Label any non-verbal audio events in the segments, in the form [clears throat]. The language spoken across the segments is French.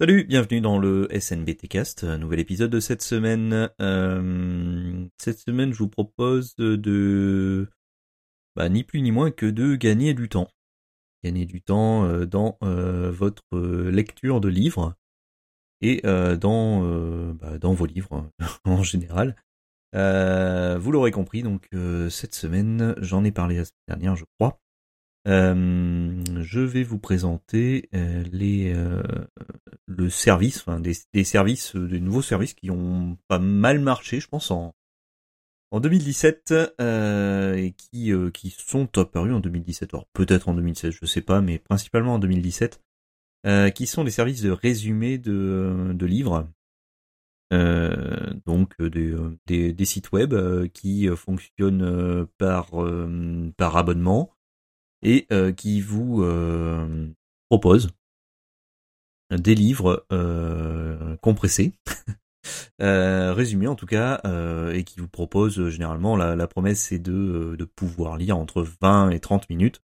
Salut, bienvenue dans le SNBT Cast, nouvel épisode de cette semaine. Euh, cette semaine, je vous propose de, bah, ni plus ni moins que de gagner du temps. Gagner du temps euh, dans euh, votre lecture de livres et dans, bah, dans vos livres [laughs] en général. vous l'aurez compris, donc cette semaine, j'en ai parlé la semaine dernière, je crois. Euh, je vais vous présenter euh, les euh, le service, des, services, des nouveaux services qui ont pas mal marché, je pense en en 2017 et qui qui sont apparus en 2017. Alors peut-être en 2016, je sais pas, mais principalement en 2017, qui sont des services de résumé de de livres. donc des, des, des, sites web qui fonctionnent par par abonnement et euh, qui vous euh, propose des livres euh, compressés, [laughs] résumés en tout cas, et qui vous propose généralement la, promesse c'est de, de pouvoir lire entre 20 et 30 minutes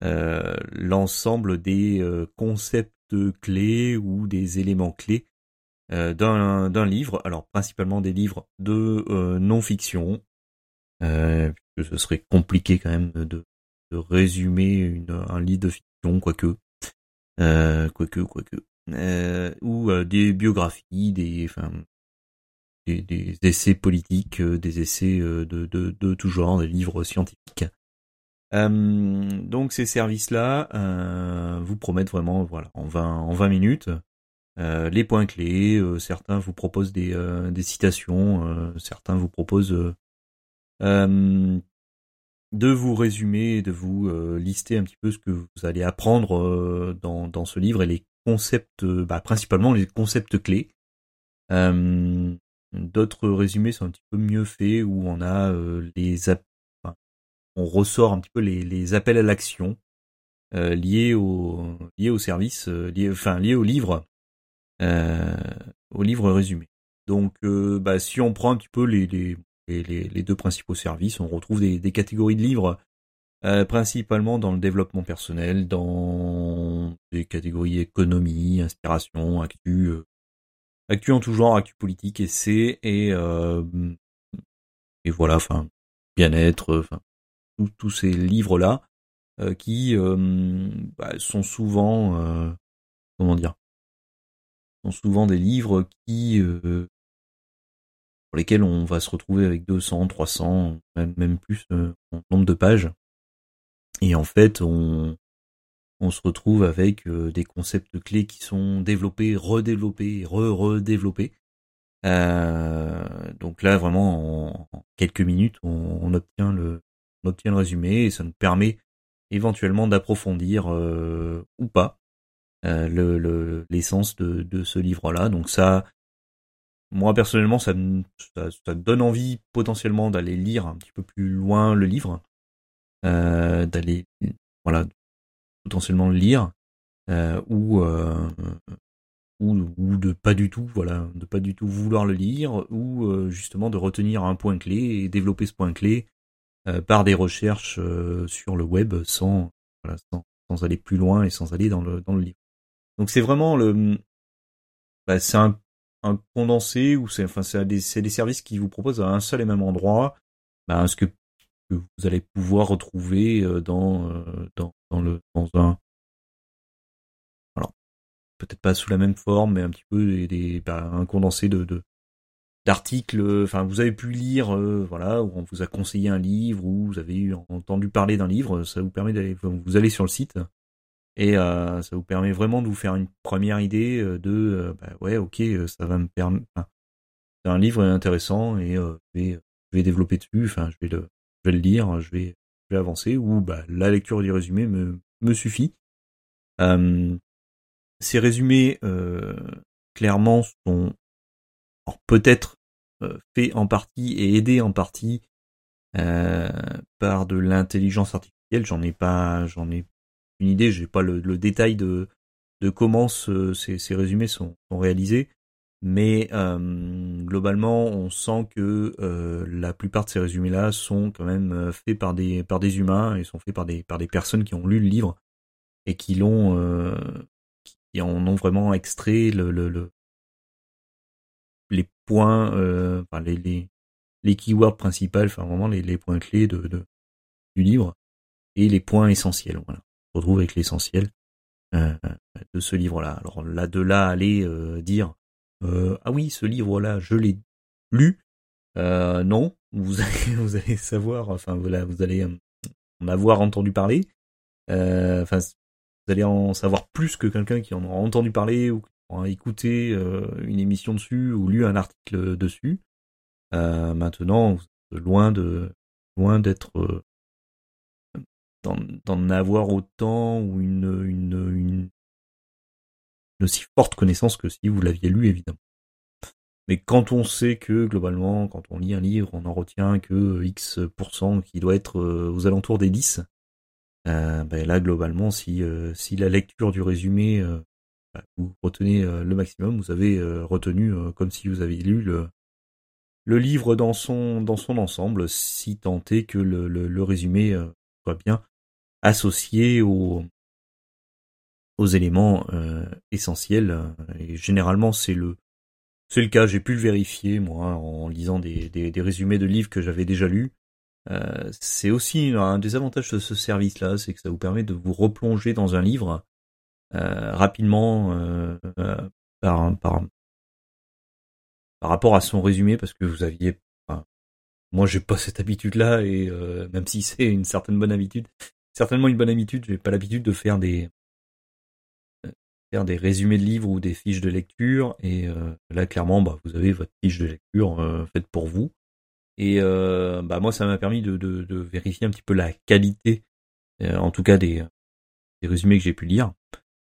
l'ensemble des concepts clés ou des éléments clés d'un livre, alors principalement des livres de non-fiction, puisque ce serait compliqué quand même de de résumer un livre de fiction, quoique, euh, quoique, quoique, euh, ou euh, des biographies, des, enfin, des, essais politiques, des essais de, de, de tout genre, des livres scientifiques. donc ces services-là vous promettent vraiment, voilà, en 20, en 20 minutes, les points clés. certains vous proposent des, des citations, certains vous proposent de vous résumer, de vous euh, lister un petit peu ce que vous allez apprendre euh, dans, ce livre et les concepts, euh, bah, principalement les concepts clés. D'autres résumés sont un petit peu mieux faits où on a les on ressort un petit peu les, appels à l'action liés au liés au service, liés, enfin liés au livre, au livre résumé. Donc, bah, si on prend un petit peu les les, deux principaux services. On retrouve des, catégories de livres euh, principalement dans le développement personnel, dans des catégories économie, inspiration, actu, euh, actu en tout genre, actu politique, essai et euh, et voilà, enfin bien-être, enfin tous ces livres là qui bah, sont souvent comment dire sont souvent des livres qui pour lesquels on va se retrouver avec 200, 300, même, plus euh, en nombre de pages. Et en fait, on, se retrouve avec euh, des concepts clés qui sont développés, redéveloppés, re-redéveloppés. Euh, donc là, vraiment, en, quelques minutes, on, obtient le, on obtient le résumé et ça nous permet éventuellement d'approfondir ou pas le l'essence de, de ce livre-là. Donc ça, moi personnellement, ça me ça, donne envie potentiellement d'aller lire un petit peu plus loin le livre, euh, d'aller voilà potentiellement le lire. Euh, ou, euh, ou ou de pas du tout voilà de pas du tout vouloir le lire. Ou euh, justement de retenir un point clé et développer ce point clé euh, par des recherches euh, sur le web sans voilà sans, sans aller plus loin et sans aller dans le dans le livre. Donc c'est vraiment le bah, c'est un un condensé ou c'est enfin c'est des, services qui vous proposent à un seul et même endroit. Ben, ce que, vous allez pouvoir retrouver euh, dans euh, dans, le dans un alors peut-être pas sous la même forme mais un petit peu des, des ben, un condensé de, de d'articles enfin vous avez pu lire euh, voilà où on vous a conseillé un livre ou vous avez entendu parler d'un livre ça vous permet d'aller vous allez sur le site et euh, ça vous permet vraiment de vous faire une première idée euh, de euh, bah ouais ok ça va me permettre c'est un livre intéressant et je vais je vais développer dessus enfin je vais le je vais le lire je vais je vais avancer ou bah la lecture du résumé me me suffit. Ces résumés clairement sont peut-être faits en partie et aidés en partie par de l'intelligence artificielle. J'en ai pas j'en ai une idée, j'ai pas le, détail de, comment ces, ces, résumés sont, réalisés, mais euh, globalement, on sent que euh, la plupart de ces résumés-là sont quand même euh, faits par des, par des humains et sont faits par des, par des personnes qui ont lu le livre et qui l'ont en ont vraiment extrait le, le, le les points, les, les, les keywords principaux, enfin vraiment les, points clés de, du livre et les points essentiels. Voilà, retrouve avec l'essentiel euh, de ce livre-là. Alors là, de là aller euh, dire euh, ah oui, ce livre-là, je l'ai lu. Non, vous [laughs] allez, vous allez savoir, enfin voilà, vous allez en avoir entendu parler. Enfin, vous allez en savoir plus que quelqu'un qui en aura entendu parler ou qui aura écouté une émission dessus ou lu un article dessus. maintenant, loin de loin d'être d'en avoir autant ou une, une, une, aussi forte connaissance que si vous l'aviez lu, évidemment. Mais quand on sait que, globalement, quand on lit un livre, on en retient que X% qui doit être euh, aux alentours des 10, euh, ben là, globalement, si, euh, si la lecture du résumé, bah, vous retenez le maximum, vous avez retenu comme si vous aviez lu le, le livre dans son, dans son ensemble, si tant est que le, le, le résumé soit bien associé aux, aux éléments euh, essentiels. Et généralement, c'est le c'est le cas. J'ai pu le vérifier moi en lisant des, des, des résumés de livres que j'avais déjà lus. Euh, c'est aussi un des avantages de ce service-là, c'est que ça vous permet de vous replonger dans un livre euh, rapidement euh, euh par, par par rapport à son résumé, parce que vous aviez enfin, moi j'ai pas cette habitude là et euh, même si c'est une certaine bonne habitude certainement une bonne habitude. J'ai pas l'habitude de faire des faire des résumés de livres ou des fiches de lecture. Et euh, là, clairement, bah, vous avez votre fiche de lecture euh, faite pour vous. Et euh, bah, moi, ça m'a permis de, vérifier un petit peu la qualité, en tout cas des, des résumés que j'ai pu lire.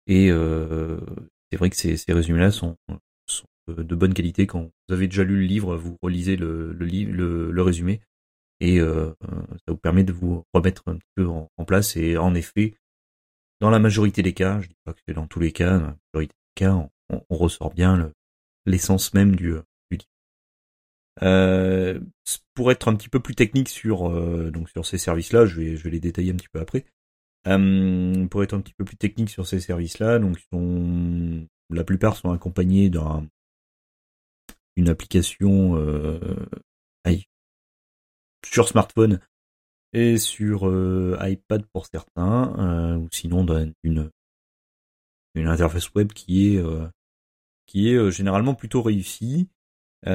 Et c'est vrai que ces, ces résumés-là sont, sont, de bonne qualité. Quand vous avez déjà lu le livre, vous relisez le, le résumé et euh, ça vous permet de vous remettre un petit peu en, place. Et en effet, dans la majorité des cas, je dis pas que c'est dans tous les cas, dans la majorité des cas, on, ressort bien l'essence même du, du. Euh, pour être un petit peu plus technique sur euh, donc sur ces services-là, je vais je vais les détailler un petit peu après. Euh, pour être un petit peu plus technique sur ces services-là, donc sont, la plupart sont accompagnés d'une application euh, sur smartphone et sur euh, iPad pour certains, euh, ou sinon d'une une interface web qui est euh, généralement plutôt réussie. les,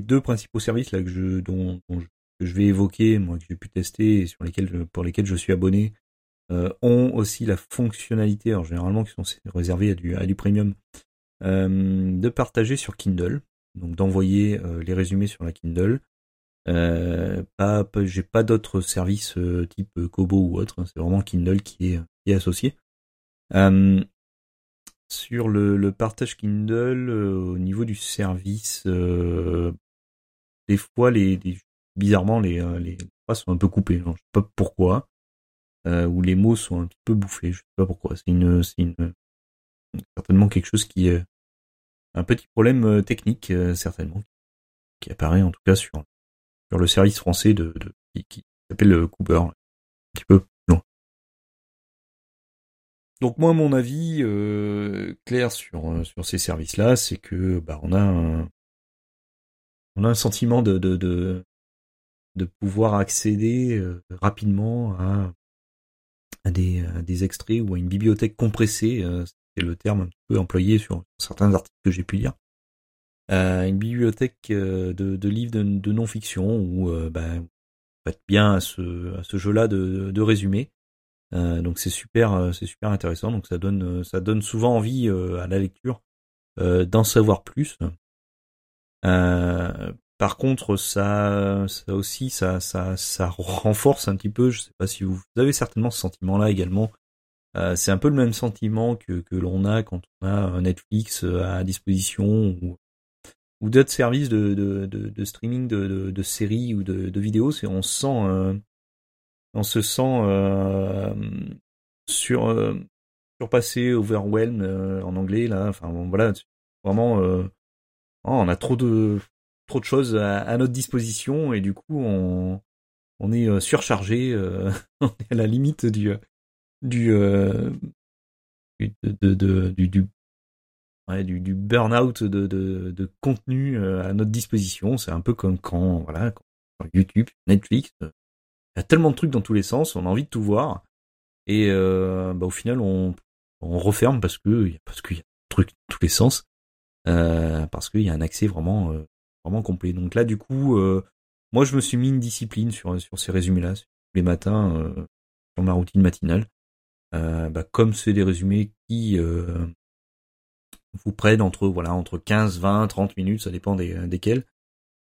deux principaux services que je vais évoquer, moi que j'ai pu tester et sur lesquels pour lesquels je suis abonné, ont aussi la fonctionnalité, alors généralement qui sont réservés à du premium, de partager sur Kindle donc d'envoyer euh, les résumés sur la Kindle. Euh, pas, j'ai pas d'autres services euh, type Kobo ou autre. Hein. c'est vraiment Kindle qui est, associé. sur le, partage Kindle, au niveau du service, des fois les, bizarrement les, les phrases sont un peu coupées. je sais pas pourquoi. Euh, où les mots sont un petit peu bouffés. Je sais pas pourquoi. C'est une, c'est certainement quelque chose qui est, un petit problème euh, technique euh, certainement qui apparaît en tout cas sur sur le service français de, de qui, s'appelle euh, Cooper un petit peu long. Donc moi mon avis clair sur sur ces services là c'est que bah on a un on a un sentiment de de de, de pouvoir accéder rapidement à à des, à des extraits ou à une bibliothèque compressée c'est le terme un peu employé sur certains articles que j'ai pu lire. Euh, une bibliothèque euh, de, livres de, non-fiction où ben, bien à ce, jeu-là de, de résumé. Euh, donc c'est super, intéressant. Donc ça donne, souvent envie à la lecture d'en savoir plus. par contre, ça, aussi, ça, renforce un petit peu. Je sais pas si vous avez certainement ce sentiment-là également euh, c'est un peu le même sentiment que, l'on a quand on a un Netflix euh, à disposition ou, d'autres services de, streaming de, séries ou de, vidéos. C'est on se sent euh, on se sent euh, sur euh, surpassé, overwhelmed en anglais là. Enfin voilà, vraiment oh, on a trop de trop de choses à, à, notre disposition et du coup on on est surchargé, [laughs] on est à la limite du du euh, de, de, du, du, ouais, du, du burn-out de, de, de contenu à notre disposition. C'est un peu comme quand, voilà, quand YouTube, Netflix, il y a tellement de trucs dans tous les sens, on a envie de tout voir. Et euh, bah, au final, on, on referme parce que parce qu'il y a des trucs dans tous les sens, euh, parce qu'il y a un accès vraiment euh, vraiment complet. Donc là, du coup, euh, moi, je me suis mis une discipline sur sur ces résumés-là, les matins, euh, sur ma routine matinale. Bah, comme c'est des résumés qui vous prennent entre voilà entre 15, 20, 30 minutes, ça dépend des, desquels.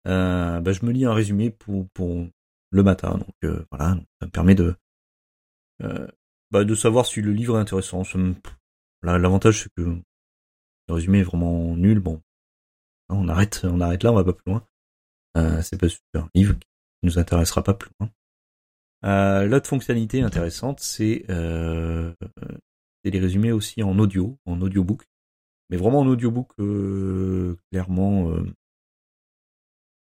Euh, bah, je me lis un résumé pour, pour le matin. Donc euh, voilà, ça me permet de euh, bah, de savoir si le livre est intéressant. L'avantage c'est que le résumé est vraiment nul. Bon, on arrête, on arrête là, on va pas plus loin. c'est pas un livre qui nous intéressera pas plus loin. L'autre fonctionnalité intéressante, c'est euh, les résumés aussi en audio, en audiobook, mais vraiment en audiobook euh, clairement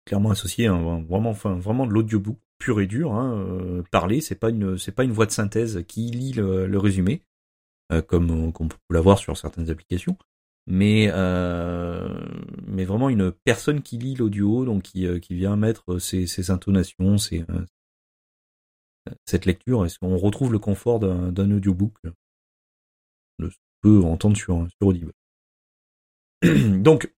clairement associé, hein, vraiment, enfin, vraiment de l'audiobook pur et dur. Hein, euh, parler, c'est pas une, c'est pas une voix de synthèse qui lit le, résumé, euh, comme, comme on peut l'avoir sur certaines applications, mais euh, mais vraiment une personne qui lit l'audio, donc qui, qui vient mettre ses, ses intonations, ses, cette lecture. Est-ce qu'on retrouve le confort d'un audiobook? Qu'on peut entendre sur, sur Audible. [clears throat] donc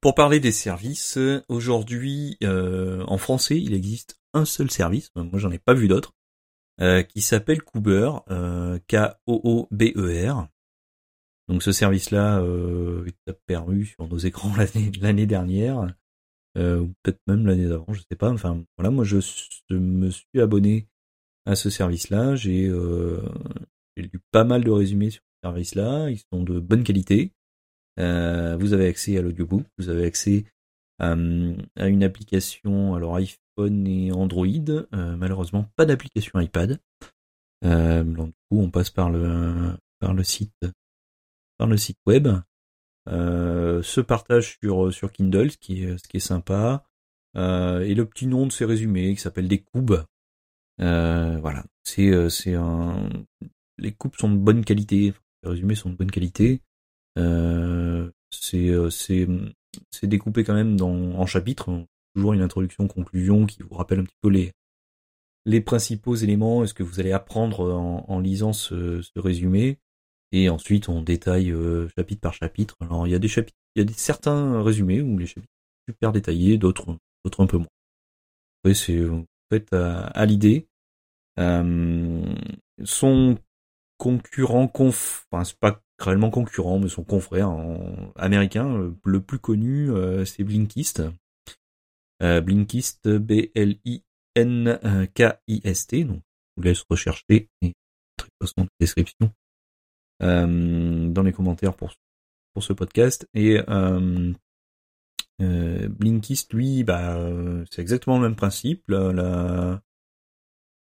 pour parler des services, aujourd'hui euh, en français il existe un seul service, moi j'en ai pas vu d'autres, euh, qui s'appelle Cooper, euh, K-O-O-B-E-R. Donc ce service-là est apparu sur nos écrans [laughs] l'année dernière, ou peut-être même l'année d'avant, je sais pas. Enfin voilà, moi je, me suis abonné à ce service-là, j'ai lu pas mal de résumés sur ce service-là, ils sont de bonne qualité. Euh, vous avez accès à l'audiobook, vous avez accès euh, à, une application, alors iPhone et Android, euh, malheureusement pas d'application iPad. donc du coup on passe par le par le site par le site web. Se partage sur sur Kindle, ce qui est ce qui est sympa. et le petit nom de ces résumés qui s'appelle des coubes. voilà, c'est c'est un les coupes sont de bonne qualité, les résumés sont de bonne qualité. Euh, c'est euh, c'est c'est découpé quand même dans en chapitres, toujours une introduction, conclusion qui vous rappelle un petit peu les les principaux éléments, est-ce que vous allez apprendre en, en lisant ce, ce, résumé, et ensuite on détaille euh, chapitre par chapitre. Alors il y a des chapitres, il y a certains résumés où les chapitres sont super détaillés, d'autres d'autres un peu moins. Oui, c'est fait à, l'idée. Euh, son concurrent conf, enfin c'est pas réellement concurrent, mais son confrère en... américain, le plus connu, euh, c'est Blinkist. Euh, Blinkist, B-L-I-N-K-I-S-T, donc je vous laisse rechercher et très façon description euh, dans les commentaires pour, pour ce podcast. Et euh, euh Blinkist, lui, bah, c'est exactement le même principe.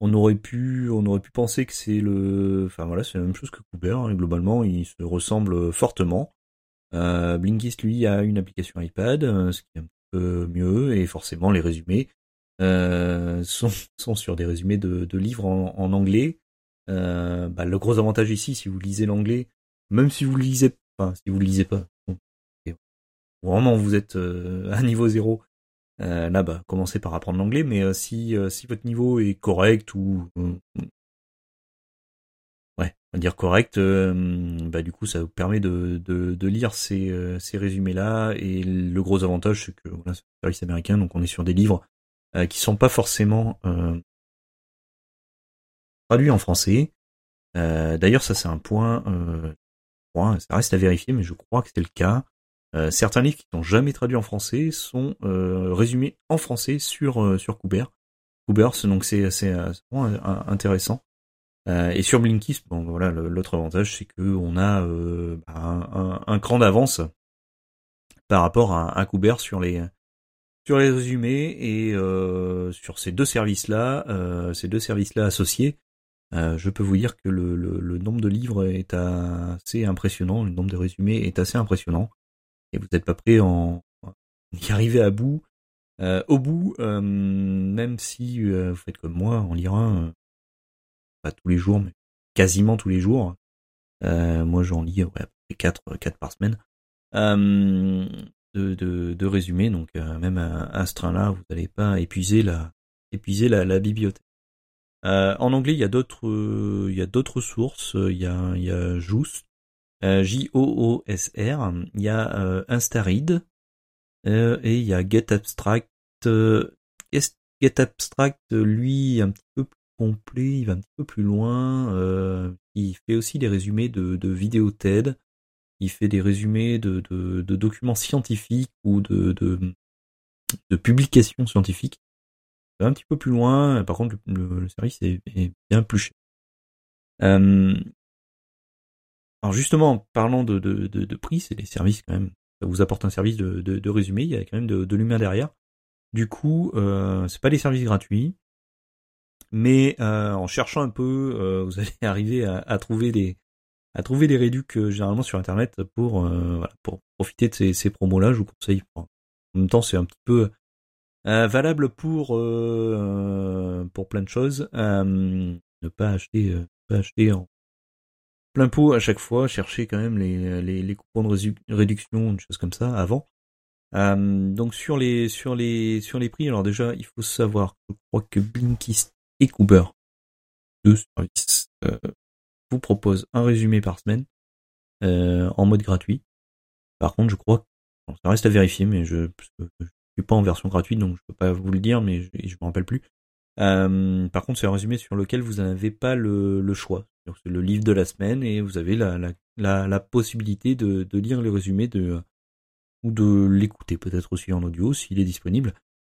on aurait pu on aurait pu penser que c'est le enfin voilà c'est la même chose que Cooper hein, globalement ils se ressemblent fortement euh, Blinkist lui a une application iPad euh, ce qui est un peu mieux et forcément les résumés euh, [laughs] sont, sont sur des résumés de, livres en anglais euh, bah, le gros avantage ici si vous lisez l'anglais même si vous le lisez pas si vous le lisez pas vraiment vous êtes euh, à niveau zéro. Euh, là, bah, commencez par apprendre l'anglais, mais si si votre niveau est correct ou ouais, on va dire correct, bah du coup ça vous permet de lire ces ces résumés là et le gros avantage c'est que voilà, c'est un service américain, donc on est sur des livres qui sont pas forcément traduits en français. D'ailleurs, ça c'est un point, point, ça reste à vérifier, mais je crois que c'est le cas. Euh, certains livres qui sont jamais traduits en français sont euh, résumés en français sur euh, sur. Cooper, donc c'est assez intéressant. et sur Blinkist, bon voilà, l'autre avantage c'est que on a bah, un, cran d'avance par rapport à, à sur les sur les résumés et sur ces deux services-là, ces deux services-là associés, je peux vous dire que le, nombre de livres est assez impressionnant, le nombre de résumés est assez impressionnant et vous n'êtes pas prêt en y arriver à bout, euh, au bout, euh, même si euh, vous faites comme moi, en lire un, pas tous les jours, mais quasiment tous les jours, moi, j'en lis ouais, 4, 4 par semaine. de, résumés, donc même à, ce train-là, vous n'allez pas épuiser la bibliothèque. En anglais, il y a d'autres, il y a d'autres sources. Il y a, il y a Just, J-O-O-S-R. Il y a Instaread et il y a Get Abstract. Get Abstract, lui, un petit peu plus complet, il va un petit peu plus loin. Euh, il fait aussi des résumés de, de vidéos TED. Il fait des résumés de, documents scientifiques ou de publications scientifiques. Un petit peu plus loin. Par contre, le, service est, bien plus cher. Euh, alors justement, parlant de, prix, c'est des services quand même. Ça vous apporte un service de, résumé. Il y a quand même de, l'humain derrière. Du coup, euh, c'est pas des services gratuits, mais euh, en cherchant un peu, euh, vous [laughs] allez arriver à, trouver des à trouver euh, généralement sur internet pour profiter de ces, ces promos-là. Je vous conseille. En même temps, c'est un petit peu valable pour pour plein de choses. ne pas acheter pas acheter en plein pot à chaque fois. Chercher quand même les les, coupons de réduction, une chose comme ça avant. Euh, donc sur les sur les sur les prix, alors déjà il faut savoir, je crois que Blinkist et Cooper, deux services, euh, vous proposent un résumé par semaine euh, en mode gratuit. Par contre, je crois, que ça reste à vérifier, mais je, je suis pas en version gratuite, donc je peux pas vous le dire, mais je, je me rappelle plus. Euh, par contre, c'est un résumé sur lequel vous n'avez pas le, choix. C'est le livre de la semaine et vous avez la, possibilité de, lire le résumé de, ou de l'écouter peut-être aussi en audio s'il est disponible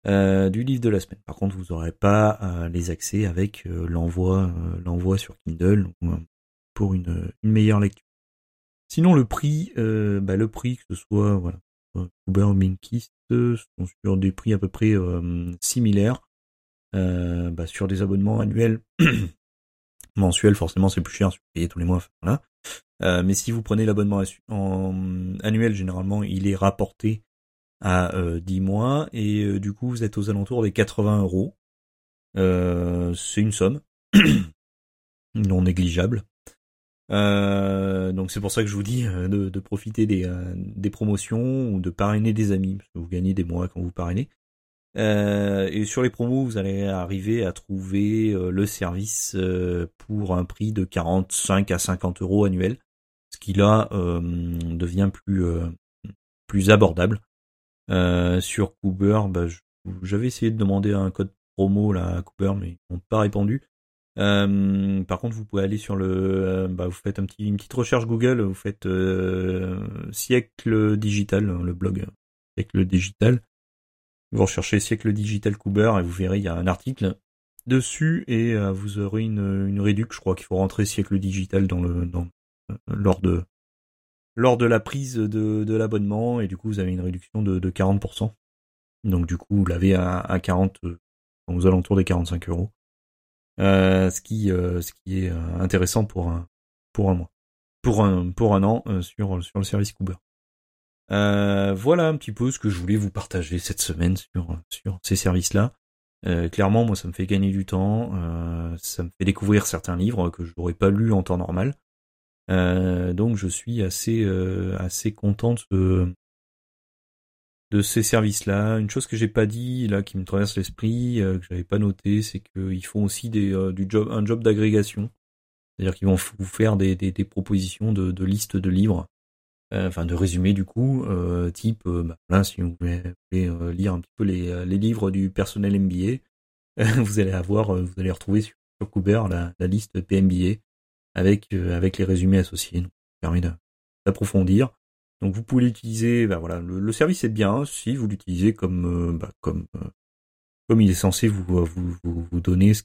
euh, du livre de la semaine. Par contre, vous n'aurez pas euh, les accès avec l'envoi l'envoi sur Kindle pour une, une, meilleure lecture. Sinon, le prix, bah, le prix que ce soit voilà, Uber ou Minkist sont sur des prix à peu près similaires. Bah, sur des abonnements annuels, [clears throat] mensuels, forcément c'est plus cher vous payez tous les mois. Euh, mais si vous prenez l'abonnement en annuel, généralement, il est rapporté à 10 euh, mois et euh, du coup, vous êtes aux alentours des 80 euros. c'est une somme [clears throat] non négligeable. Donc c'est pour ça que je vous dis de, profiter des, des, promotions ou de parrainer des amis, parce que vous gagnez des mois quand vous parrainez. et sur les promos, vous allez arriver à trouver le service pour un prix de 45 à 50 euros annuel ce qui là euh, devient plus euh, plus abordable. Euh, sur Cooper, bah, j'avais essayé de demander un code promo là à Cooper, mais ils n'ont pas répondu. Par contre, vous pouvez aller sur le, bah, vous faites une petite recherche Google, vous faites siècle digital, le blog siècle digital. Vous recherchez siècle digital Cooper et vous verrez il y a un article dessus et vous aurez une, une. Je crois qu'il faut rentrer siècle digital dans le lors de lors de la prise de, de l'abonnement et du coup vous avez une réduction de, de 40%. Donc du coup vous l'avez à, à 40 aux alentours des 45 euros. Euh, ce qui euh, ce qui est euh, intéressant pour un pour un mois pour un pour un an sur sur le service Cooper. voilà un petit peu ce que je voulais vous partager cette semaine sur sur ces services là. clairement moi ça me fait gagner du temps, ça me fait découvrir certains livres que je n'aurais pas lus en temps normal. Donc je suis assez assez content de, de ces services-là. Une chose que j'ai pas dit là, qui me traverse l'esprit, euh, que j'avais pas noté, c'est qu'ils font aussi des, du job, un job d'agrégation. C'est-à-dire qu'ils vont vous faire des, des, propositions de, de listes de livres, enfin de résumés du coup, type, bah, là si vous voulez, lire un petit peu les, les livres du personnel MBA, [laughs] vous allez avoir, vous allez retrouver sur, sur Cooper la, la liste PMBA avec euh, avec les résumés associés. Donc, ça permet d'approfondir. Donc vous pouvez l'utiliser. Ben voilà, le, service est bien si vous l'utilisez comme euh, bah, comme euh, comme il est censé vous vous vous, vous donner ce,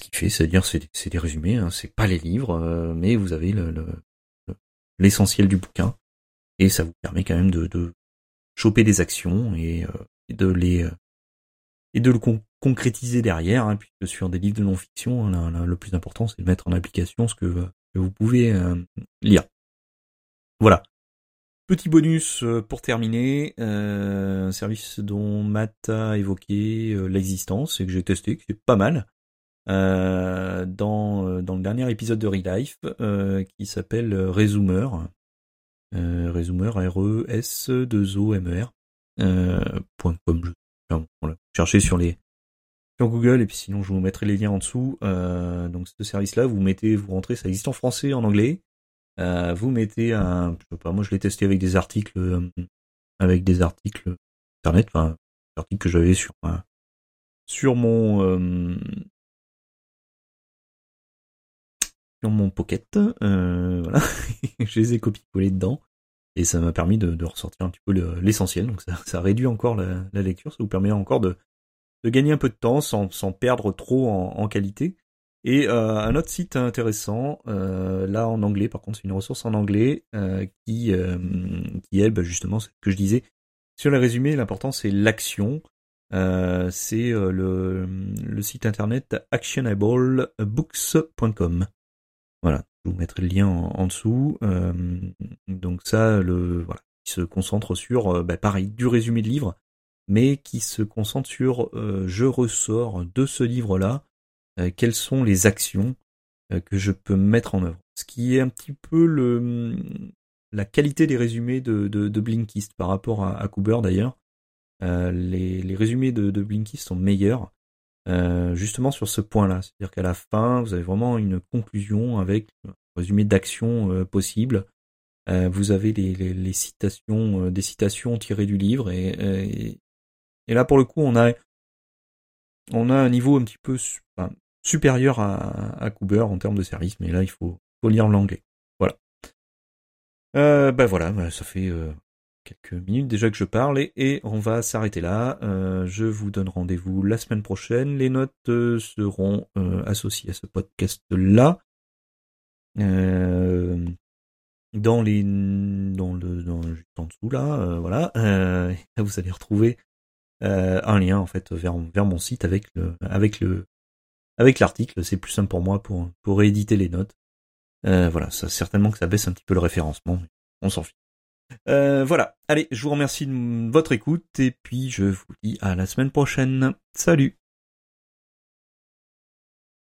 qu'il fait, c'est-à-dire c'est c'est des résumés, hein, c'est pas les livres, mais vous avez le, l'essentiel du bouquin et ça vous permet quand même de, de choper des actions et, et de les et de le concrétiser derrière, hein, puisque sur des livres de non-fiction, le plus important c'est de mettre en application ce que, vous pouvez euh, lire. Voilà. Petit bonus euh, pour terminer, euh, un service dont Matt a évoqué l'existence et que j'ai testé, qui est pas mal. dans, le dernier épisode de Relife qui s'appelle Resumer. Resumer, R-E-S-2-O-M-E-R. .com. Cherchez sur les sur Google et puis sinon je vous mettrai les liens en dessous. donc ce service-là, vous mettez, vous rentrez, ça existe en français, en anglais. Vous mettez un, je sais pas, moi je l'ai testé avec des articles, avec des articles internet, enfin, des articles que j'avais sur sur mon sur mon pocket, voilà, [laughs] je les ai copiés-collés dedans et ça m'a permis de, ressortir un petit peu l'essentiel. Donc ça, ça, réduit encore la, lecture, ça vous permet encore de, de gagner un peu de temps sans, sans perdre trop en, qualité. Et euh, un autre site intéressant, euh, là en anglais, par contre c'est une ressource en anglais euh, qui qui est bah, justement ce que je disais sur les résumés. L'important c'est l'action. c'est le, le site internet actionablebooks.com. Voilà, je vous mettrai le lien en, dessous. Euh, donc ça, le voilà, qui se concentre sur, euh, bah, pareil, du résumé de livre, mais qui se concentre sur, euh, je ressors de ce livre-là, quelles sont les actions que je peux mettre en œuvre? Ce qui est un petit peu le la qualité des résumés de, de, Blinkist par rapport à, à Cooper d'ailleurs. les, les, résumés de, de Blinkist sont meilleurs euh, justement sur ce point-là. C'est-à-dire qu'à la fin, vous avez vraiment une conclusion avec un résumé d'actions euh, possibles. Euh, vous avez les, les, citations, des citations tirées du livre et, et, là pour le coup, on a on a un niveau un petit peu supérieur à, Cooper en termes de service, mais là il faut, lire l'anglais. Voilà. Euh, ben voilà, ça fait quelques minutes déjà que je parle et, on va s'arrêter là. Euh, je vous donne rendez-vous la semaine prochaine. Les notes euh, seront euh, associées à ce podcast-là. dans les dans le juste en dessous là voilà vous allez retrouver un lien en fait vers vers mon site avec le avec le avec l'article c'est plus simple pour moi pour rééditer les notes voilà ça certainement que ça baisse un petit peu le référencement on s'en fiche euh, voilà. Allez, je vous remercie de votre écoute et puis je vous dis à la semaine prochaine. Salut